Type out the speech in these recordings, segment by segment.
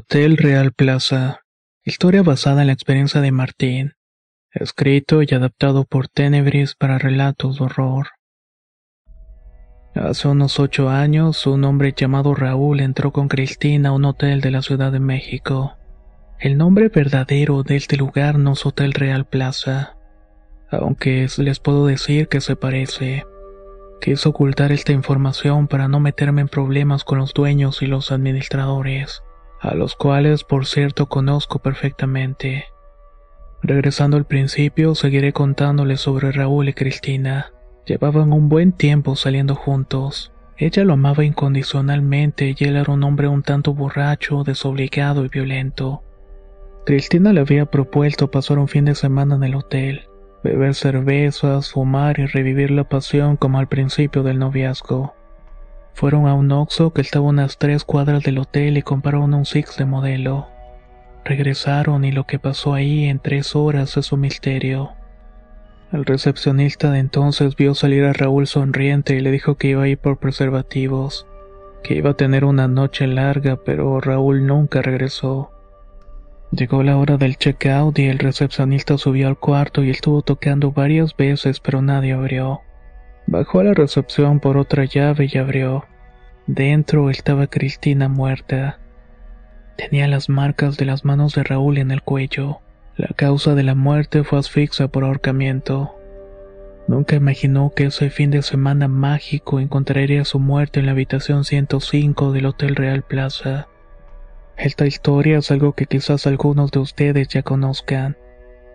Hotel Real Plaza. Historia basada en la experiencia de Martín. Escrito y adaptado por Tenebris para relatos de horror. Hace unos ocho años, un hombre llamado Raúl entró con Cristina a un hotel de la Ciudad de México. El nombre verdadero de este lugar no es Hotel Real Plaza, aunque les puedo decir que se parece. Quise ocultar esta información para no meterme en problemas con los dueños y los administradores, a los cuales por cierto conozco perfectamente. Regresando al principio, seguiré contándoles sobre Raúl y Cristina. Llevaban un buen tiempo saliendo juntos. Ella lo amaba incondicionalmente y él era un hombre un tanto borracho, desobligado y violento. Cristina le había propuesto pasar un fin de semana en el hotel, beber cervezas, fumar y revivir la pasión como al principio del noviazgo. Fueron a un Oxxo que estaba a unas tres cuadras del hotel y compraron un Six de modelo. Regresaron y lo que pasó ahí en tres horas es un misterio. El recepcionista de entonces vio salir a Raúl sonriente y le dijo que iba a ir por preservativos, que iba a tener una noche larga, pero Raúl nunca regresó. Llegó la hora del checkout y el recepcionista subió al cuarto y estuvo tocando varias veces, pero nadie abrió. Bajó a la recepción por otra llave y abrió. Dentro estaba Cristina muerta. Tenía las marcas de las manos de Raúl en el cuello. La causa de la muerte fue asfixia por ahorcamiento. Nunca imaginó que ese fin de semana mágico encontraría su muerte en la habitación 105 del Hotel Real Plaza. Esta historia es algo que quizás algunos de ustedes ya conozcan.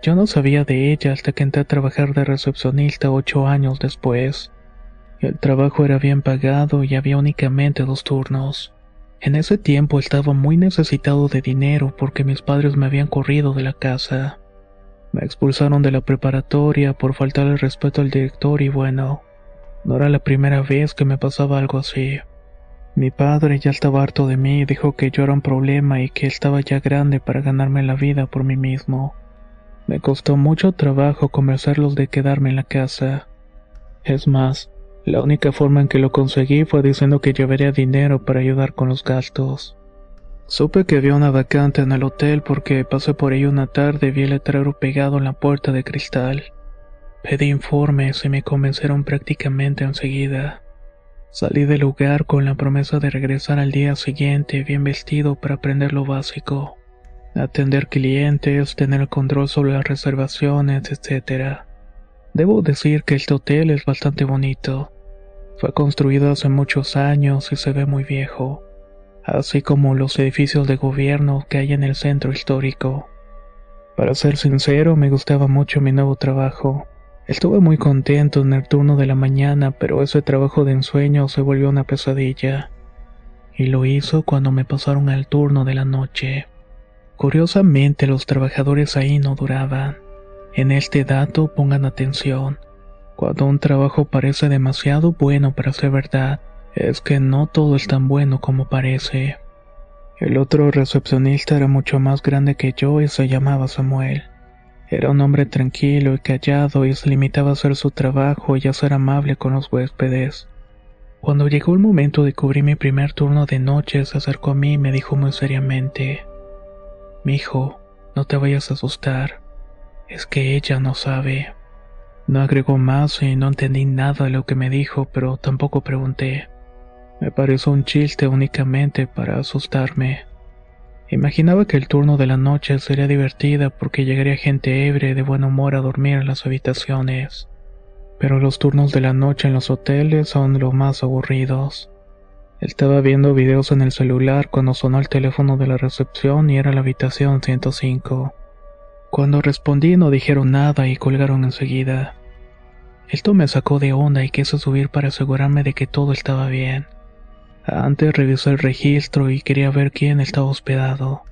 Yo no sabía de ella hasta que entré a trabajar de recepcionista ocho años después. El trabajo era bien pagado y había únicamente dos turnos. En ese tiempo estaba muy necesitado de dinero porque mis padres me habían corrido de la casa. Me expulsaron de la preparatoria por faltar el respeto al director y bueno, no era la primera vez que me pasaba algo así. Mi padre ya estaba harto de mí y dijo que yo era un problema y que estaba ya grande para ganarme la vida por mí mismo. Me costó mucho trabajo convencerlos de quedarme en la casa. Es más, la única forma en que lo conseguí fue diciendo que llevaría dinero para ayudar con los gastos. Supe que había una vacante en el hotel porque pasé por ahí una tarde y vi el letrero pegado en la puerta de cristal. Pedí informes y me convencieron prácticamente enseguida. Salí del lugar con la promesa de regresar al día siguiente bien vestido para aprender lo básico. Atender clientes, tener control sobre las reservaciones, etc. Debo decir que este hotel es bastante bonito. Fue construido hace muchos años y se ve muy viejo, así como los edificios de gobierno que hay en el centro histórico. Para ser sincero, me gustaba mucho mi nuevo trabajo. Estuve muy contento en el turno de la mañana, pero ese trabajo de ensueño se volvió una pesadilla. Y lo hizo cuando me pasaron al turno de la noche. Curiosamente, los trabajadores ahí no duraban. En este dato pongan atención. Cuando un trabajo parece demasiado bueno para ser verdad, es que no todo es tan bueno como parece. El otro recepcionista era mucho más grande que yo y se llamaba Samuel. Era un hombre tranquilo y callado y se limitaba a hacer su trabajo y a ser amable con los huéspedes. Cuando llegó el momento de cubrir mi primer turno de noche, se acercó a mí y me dijo muy seriamente: Mijo, no te vayas a asustar. Es que ella no sabe. No agregó más y no entendí nada de lo que me dijo, pero tampoco pregunté. Me pareció un chiste únicamente para asustarme. Imaginaba que el turno de la noche sería divertida porque llegaría gente ebria de buen humor a dormir en las habitaciones. Pero los turnos de la noche en los hoteles son los más aburridos. Estaba viendo videos en el celular cuando sonó el teléfono de la recepción y era la habitación 105. Cuando respondí no dijeron nada y colgaron enseguida. Esto me sacó de onda y quise subir para asegurarme de que todo estaba bien. Antes revisé el registro y quería ver quién estaba hospedado,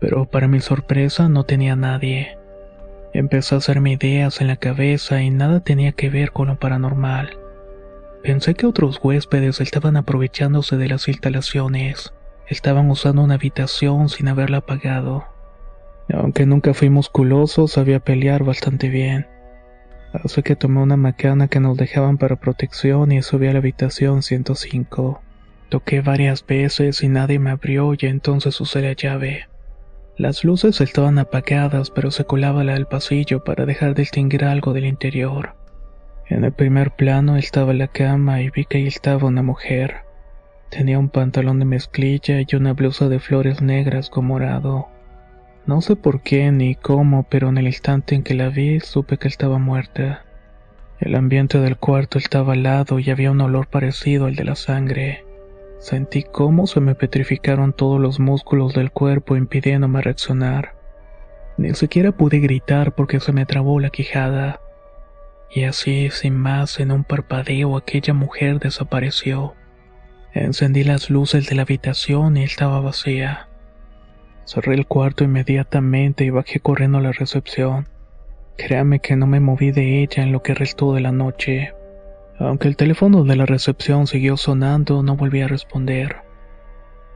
pero para mi sorpresa no tenía nadie. Empecé a hacerme ideas en la cabeza y nada tenía que ver con lo paranormal. Pensé que otros huéspedes estaban aprovechándose de las instalaciones. Estaban usando una habitación sin haberla pagado. Aunque nunca fui musculoso, sabía pelear bastante bien. Así que tomé una macana que nos dejaban para protección y subí a la habitación 105. Toqué varias veces y nadie me abrió y entonces usé la llave. Las luces estaban apagadas pero se colaba la del pasillo para dejar distinguir algo del interior. En el primer plano estaba la cama y vi que ahí estaba una mujer. Tenía un pantalón de mezclilla y una blusa de flores negras con morado. No sé por qué ni cómo, pero en el instante en que la vi supe que estaba muerta. El ambiente del cuarto estaba helado y había un olor parecido al de la sangre. Sentí cómo se me petrificaron todos los músculos del cuerpo impidiéndome reaccionar. Ni siquiera pude gritar porque se me trabó la quijada. Y así, sin más, en un parpadeo, aquella mujer desapareció. Encendí las luces de la habitación y estaba vacía. Cerré el cuarto inmediatamente y bajé corriendo a la recepción. Créame que no me moví de ella en lo que restó de la noche. Aunque el teléfono de la recepción siguió sonando, no volví a responder.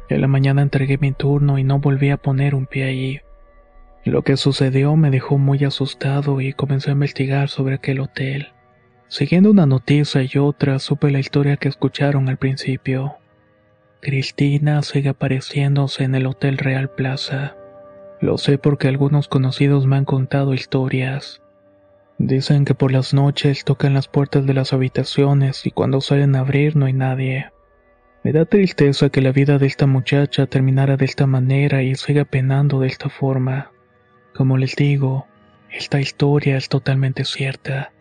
En la mañana entregué mi turno y no volví a poner un pie allí. Lo que sucedió me dejó muy asustado y comencé a investigar sobre aquel hotel. Siguiendo una noticia y otra, supe la historia que escucharon al principio. Cristina sigue apareciéndose en el Hotel Real Plaza. Lo sé porque algunos conocidos me han contado historias. Dicen que por las noches tocan las puertas de las habitaciones y cuando salen a abrir no hay nadie. Me da tristeza que la vida de esta muchacha terminara de esta manera y siga penando de esta forma. Como les digo, esta historia es totalmente cierta.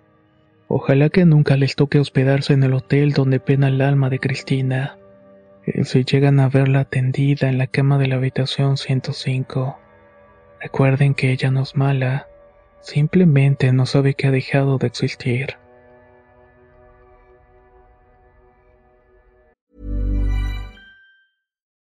Ojalá que nunca les toque hospedarse en el hotel donde pena el alma de Cristina. Y si llegan a verla tendida en la cama de la habitación 105, recuerden que ella no es mala, simplemente no sabe que ha dejado de existir.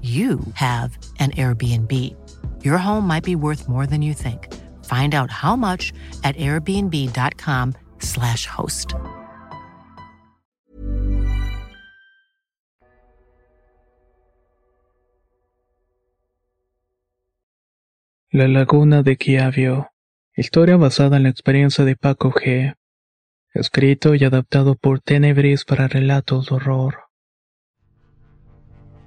you have an Airbnb. Your home might be worth more than you think. Find out how much at airbnb.com/slash host. La Laguna de Chiavio. Historia basada en la experiencia de Paco G. Escrito y adaptado por Tenebris para relatos de horror.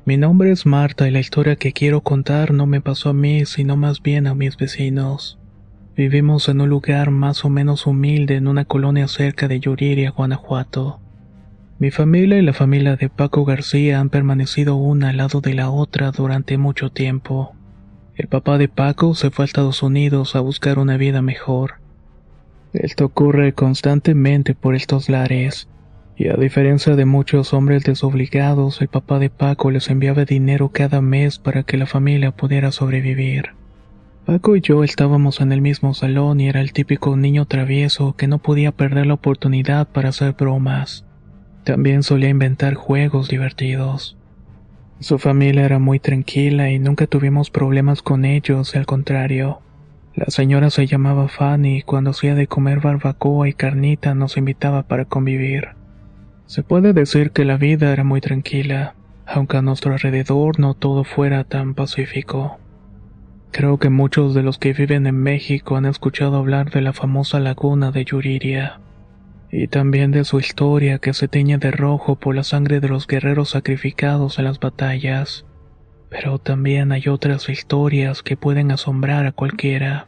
Mi nombre es Marta y la historia que quiero contar no me pasó a mí, sino más bien a mis vecinos. Vivimos en un lugar más o menos humilde en una colonia cerca de Yuriria, Guanajuato. Mi familia y la familia de Paco García han permanecido una al lado de la otra durante mucho tiempo. El papá de Paco se fue a Estados Unidos a buscar una vida mejor. Esto ocurre constantemente por estos lares. Y a diferencia de muchos hombres desobligados, el papá de Paco les enviaba dinero cada mes para que la familia pudiera sobrevivir. Paco y yo estábamos en el mismo salón y era el típico niño travieso que no podía perder la oportunidad para hacer bromas. También solía inventar juegos divertidos. Su familia era muy tranquila y nunca tuvimos problemas con ellos, al contrario. La señora se llamaba Fanny y cuando hacía de comer barbacoa y carnita nos invitaba para convivir. Se puede decir que la vida era muy tranquila, aunque a nuestro alrededor no todo fuera tan pacífico. Creo que muchos de los que viven en México han escuchado hablar de la famosa laguna de Yuriria, y también de su historia que se teñe de rojo por la sangre de los guerreros sacrificados en las batallas. Pero también hay otras historias que pueden asombrar a cualquiera.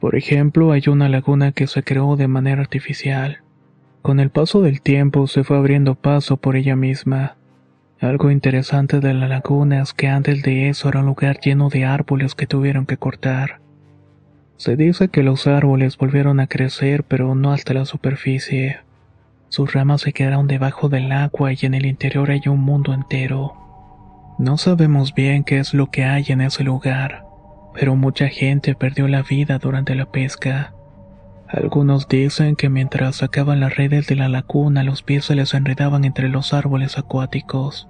Por ejemplo, hay una laguna que se creó de manera artificial. Con el paso del tiempo se fue abriendo paso por ella misma. Algo interesante de la laguna es que antes de eso era un lugar lleno de árboles que tuvieron que cortar. Se dice que los árboles volvieron a crecer pero no hasta la superficie. Sus ramas se quedaron debajo del agua y en el interior hay un mundo entero. No sabemos bien qué es lo que hay en ese lugar, pero mucha gente perdió la vida durante la pesca. Algunos dicen que mientras sacaban las redes de la laguna los pies se les enredaban entre los árboles acuáticos,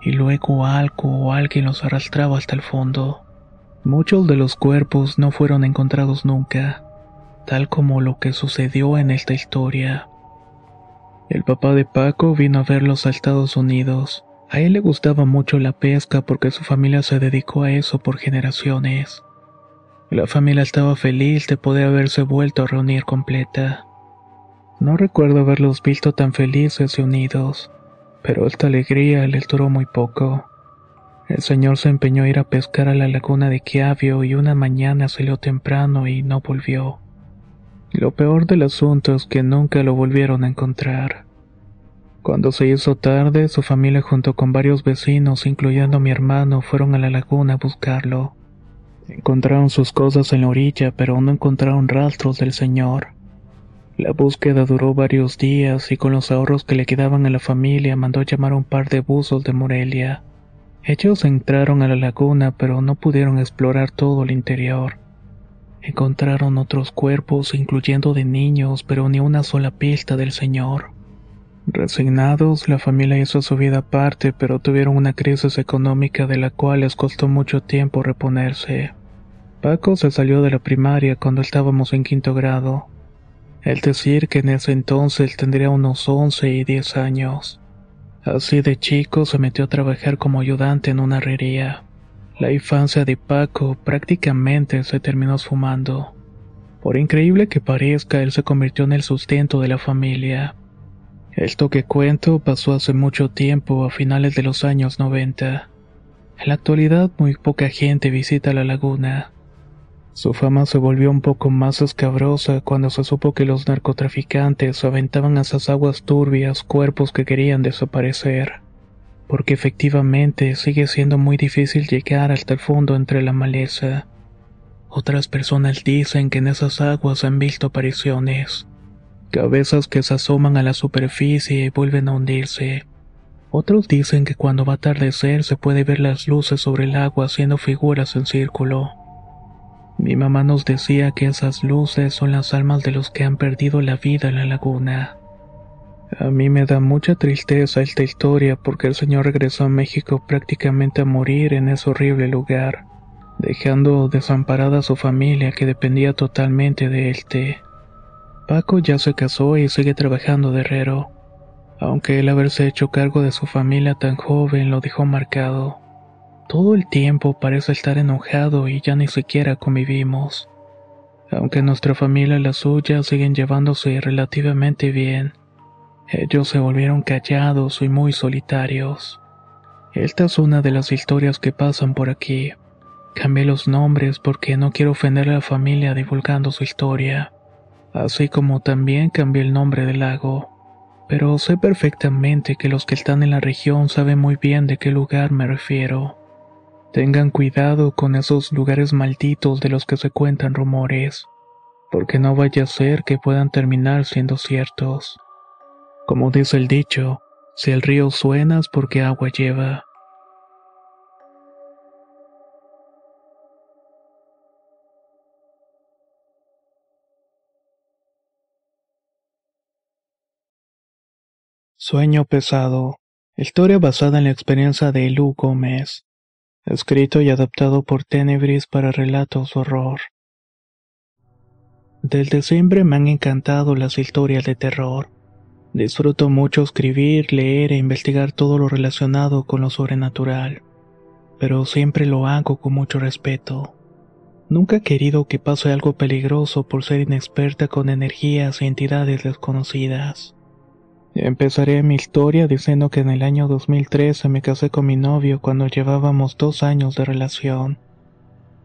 y luego algo o alguien los arrastraba hasta el fondo. Muchos de los cuerpos no fueron encontrados nunca, tal como lo que sucedió en esta historia. El papá de Paco vino a verlos a Estados Unidos a él le gustaba mucho la pesca porque su familia se dedicó a eso por generaciones. La familia estaba feliz de poder haberse vuelto a reunir completa. No recuerdo haberlos visto tan felices y unidos, pero esta alegría les duró muy poco. El señor se empeñó a ir a pescar a la laguna de Quiavio y una mañana salió temprano y no volvió. Lo peor del asunto es que nunca lo volvieron a encontrar. Cuando se hizo tarde, su familia junto con varios vecinos, incluyendo mi hermano, fueron a la laguna a buscarlo. Encontraron sus cosas en la orilla, pero no encontraron rastros del señor. La búsqueda duró varios días y con los ahorros que le quedaban a la familia mandó llamar a un par de buzos de Morelia. Ellos entraron a la laguna pero no pudieron explorar todo el interior. Encontraron otros cuerpos, incluyendo de niños, pero ni una sola pista del señor. Resignados, la familia hizo su vida aparte, pero tuvieron una crisis económica de la cual les costó mucho tiempo reponerse. Paco se salió de la primaria cuando estábamos en quinto grado. El decir que en ese entonces tendría unos 11 y 10 años. Así de chico se metió a trabajar como ayudante en una herrería. La infancia de Paco prácticamente se terminó fumando. Por increíble que parezca, él se convirtió en el sustento de la familia. Esto que cuento pasó hace mucho tiempo, a finales de los años 90. En la actualidad muy poca gente visita la laguna. Su fama se volvió un poco más escabrosa cuando se supo que los narcotraficantes aventaban a esas aguas turbias cuerpos que querían desaparecer. Porque efectivamente sigue siendo muy difícil llegar hasta el fondo entre la maleza. Otras personas dicen que en esas aguas han visto apariciones cabezas que se asoman a la superficie y vuelven a hundirse. Otros dicen que cuando va a atardecer se puede ver las luces sobre el agua haciendo figuras en círculo. Mi mamá nos decía que esas luces son las almas de los que han perdido la vida en la laguna. A mí me da mucha tristeza esta historia porque el señor regresó a México prácticamente a morir en ese horrible lugar, dejando desamparada a su familia que dependía totalmente de él. Paco ya se casó y sigue trabajando de herrero, aunque el haberse hecho cargo de su familia tan joven lo dejó marcado. Todo el tiempo parece estar enojado y ya ni siquiera convivimos. Aunque nuestra familia y la suya siguen llevándose relativamente bien, ellos se volvieron callados y muy solitarios. Esta es una de las historias que pasan por aquí. Cambié los nombres porque no quiero ofender a la familia divulgando su historia así como también cambié el nombre del lago. Pero sé perfectamente que los que están en la región saben muy bien de qué lugar me refiero. Tengan cuidado con esos lugares malditos de los que se cuentan rumores, porque no vaya a ser que puedan terminar siendo ciertos. Como dice el dicho, si el río suena es porque agua lleva. Sueño pesado. Historia basada en la experiencia de Lu Gómez. Escrito y adaptado por Tenebris para relatos horror. Desde siempre me han encantado las historias de terror. Disfruto mucho escribir, leer e investigar todo lo relacionado con lo sobrenatural. Pero siempre lo hago con mucho respeto. Nunca he querido que pase algo peligroso por ser inexperta con energías y entidades desconocidas. Empezaré mi historia diciendo que en el año 2013 me casé con mi novio cuando llevábamos dos años de relación.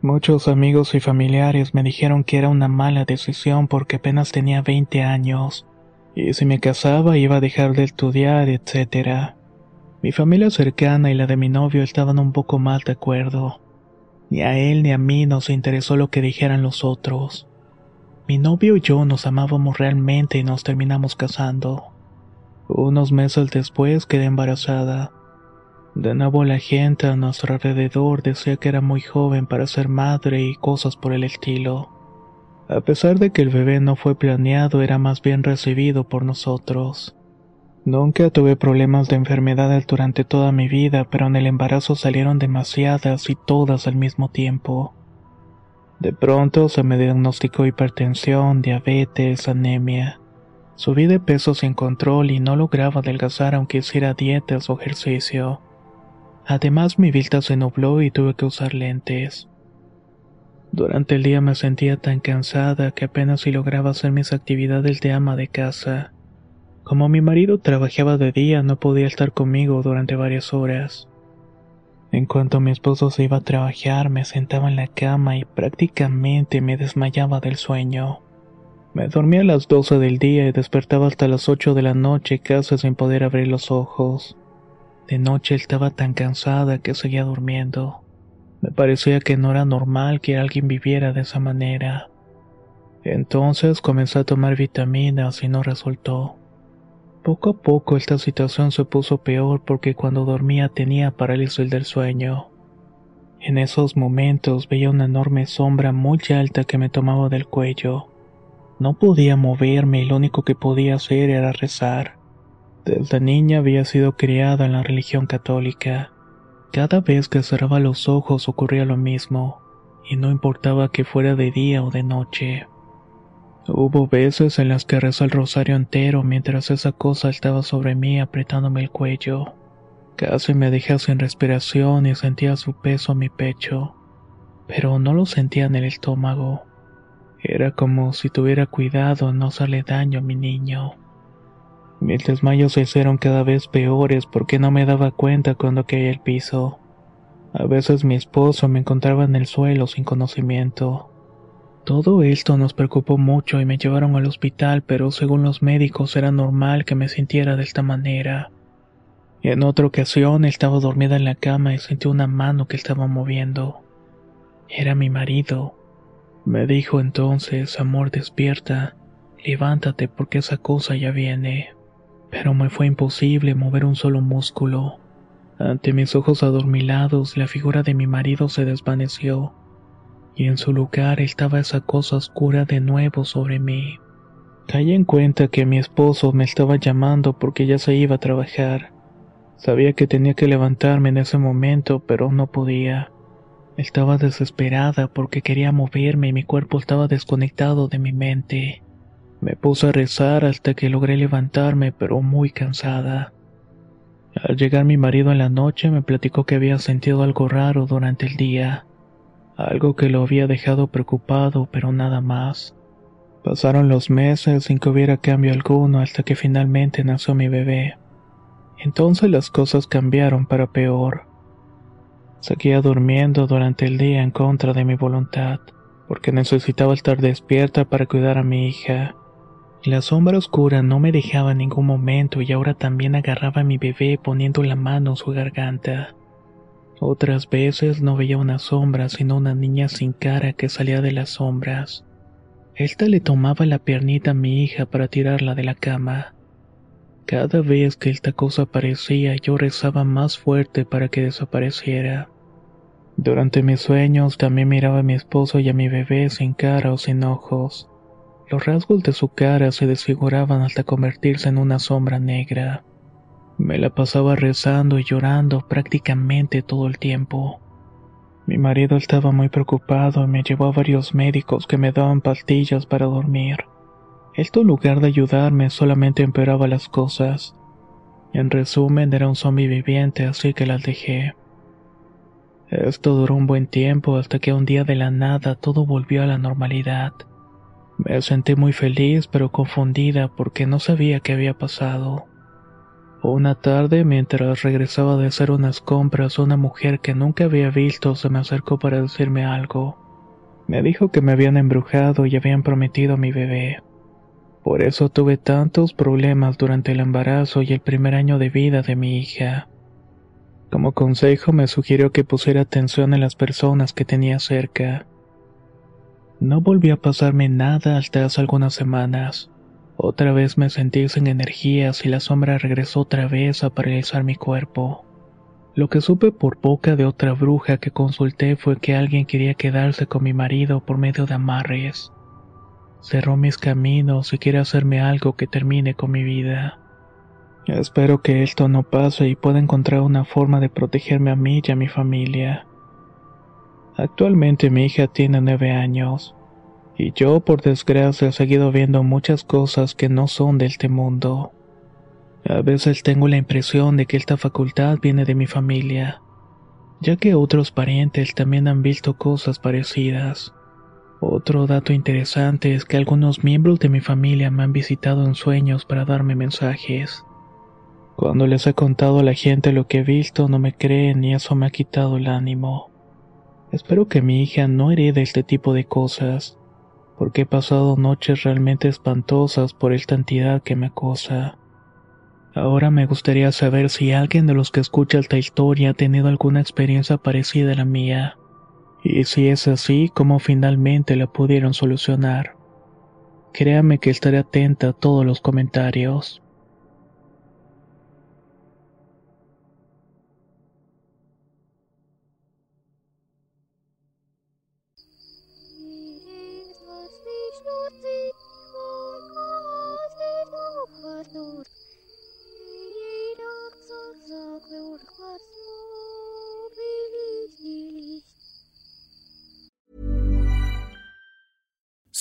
Muchos amigos y familiares me dijeron que era una mala decisión porque apenas tenía 20 años, y si me casaba iba a dejar de estudiar, etc. Mi familia cercana y la de mi novio estaban un poco más de acuerdo. Ni a él ni a mí nos interesó lo que dijeran los otros. Mi novio y yo nos amábamos realmente y nos terminamos casando. Unos meses después quedé embarazada. De nuevo la gente a nuestro alrededor decía que era muy joven para ser madre y cosas por el estilo. A pesar de que el bebé no fue planeado, era más bien recibido por nosotros. Nunca tuve problemas de enfermedades durante toda mi vida, pero en el embarazo salieron demasiadas y todas al mismo tiempo. De pronto se me diagnosticó hipertensión, diabetes, anemia. Subí de peso sin control y no lograba adelgazar aunque hiciera dietas o ejercicio. Además mi vista se nubló y tuve que usar lentes. Durante el día me sentía tan cansada que apenas si lograba hacer mis actividades de ama de casa. Como mi marido trabajaba de día no podía estar conmigo durante varias horas. En cuanto mi esposo se iba a trabajar me sentaba en la cama y prácticamente me desmayaba del sueño. Me dormía a las 12 del día y despertaba hasta las 8 de la noche casi sin poder abrir los ojos. De noche estaba tan cansada que seguía durmiendo. Me parecía que no era normal que alguien viviera de esa manera. Entonces comencé a tomar vitaminas y no resultó. Poco a poco esta situación se puso peor porque cuando dormía tenía parálisis del sueño. En esos momentos veía una enorme sombra muy alta que me tomaba del cuello. No podía moverme y lo único que podía hacer era rezar. Desde niña había sido criada en la religión católica. Cada vez que cerraba los ojos ocurría lo mismo, y no importaba que fuera de día o de noche. Hubo veces en las que rezó el rosario entero mientras esa cosa estaba sobre mí apretándome el cuello. Casi me dejé sin respiración y sentía su peso en mi pecho, pero no lo sentía en el estómago. Era como si tuviera cuidado no hacerle daño a mi niño. Mis desmayos se hicieron cada vez peores porque no me daba cuenta cuando caía el piso. A veces mi esposo me encontraba en el suelo sin conocimiento. Todo esto nos preocupó mucho y me llevaron al hospital, pero según los médicos era normal que me sintiera de esta manera. En otra ocasión estaba dormida en la cama y sentí una mano que estaba moviendo. Era mi marido. Me dijo entonces, amor, despierta, levántate porque esa cosa ya viene. Pero me fue imposible mover un solo músculo. Ante mis ojos adormilados, la figura de mi marido se desvaneció, y en su lugar estaba esa cosa oscura de nuevo sobre mí. Caí en cuenta que mi esposo me estaba llamando porque ya se iba a trabajar. Sabía que tenía que levantarme en ese momento, pero no podía. Estaba desesperada porque quería moverme y mi cuerpo estaba desconectado de mi mente. Me puse a rezar hasta que logré levantarme, pero muy cansada. Al llegar mi marido en la noche me platicó que había sentido algo raro durante el día, algo que lo había dejado preocupado, pero nada más. Pasaron los meses sin que hubiera cambio alguno hasta que finalmente nació mi bebé. Entonces las cosas cambiaron para peor. Seguía durmiendo durante el día en contra de mi voluntad, porque necesitaba estar despierta para cuidar a mi hija. La sombra oscura no me dejaba en ningún momento y ahora también agarraba a mi bebé poniendo la mano en su garganta. Otras veces no veía una sombra sino una niña sin cara que salía de las sombras. Esta le tomaba la piernita a mi hija para tirarla de la cama. Cada vez que esta cosa aparecía yo rezaba más fuerte para que desapareciera. Durante mis sueños también miraba a mi esposo y a mi bebé sin cara o sin ojos. Los rasgos de su cara se desfiguraban hasta convertirse en una sombra negra. Me la pasaba rezando y llorando prácticamente todo el tiempo. Mi marido estaba muy preocupado y me llevó a varios médicos que me daban pastillas para dormir. Esto en lugar de ayudarme solamente empeoraba las cosas. En resumen, era un zombie viviente, así que las dejé. Esto duró un buen tiempo hasta que un día de la nada todo volvió a la normalidad. Me sentí muy feliz pero confundida porque no sabía qué había pasado. Una tarde, mientras regresaba de hacer unas compras, una mujer que nunca había visto se me acercó para decirme algo. Me dijo que me habían embrujado y habían prometido a mi bebé. Por eso tuve tantos problemas durante el embarazo y el primer año de vida de mi hija. Como consejo me sugirió que pusiera atención en las personas que tenía cerca. No volvió a pasarme nada hasta hace algunas semanas. Otra vez me sentí sin energías y la sombra regresó otra vez a paralizar mi cuerpo. Lo que supe por boca de otra bruja que consulté fue que alguien quería quedarse con mi marido por medio de amarres. Cerró mis caminos y quiere hacerme algo que termine con mi vida. Espero que esto no pase y pueda encontrar una forma de protegerme a mí y a mi familia. Actualmente mi hija tiene nueve años, y yo por desgracia he seguido viendo muchas cosas que no son de este mundo. A veces tengo la impresión de que esta facultad viene de mi familia, ya que otros parientes también han visto cosas parecidas. Otro dato interesante es que algunos miembros de mi familia me han visitado en sueños para darme mensajes. Cuando les he contado a la gente lo que he visto, no me creen y eso me ha quitado el ánimo. Espero que mi hija no herede este tipo de cosas, porque he pasado noches realmente espantosas por esta entidad que me acosa. Ahora me gustaría saber si alguien de los que escucha esta historia ha tenido alguna experiencia parecida a la mía, y si es así, cómo finalmente la pudieron solucionar. Créame que estaré atenta a todos los comentarios.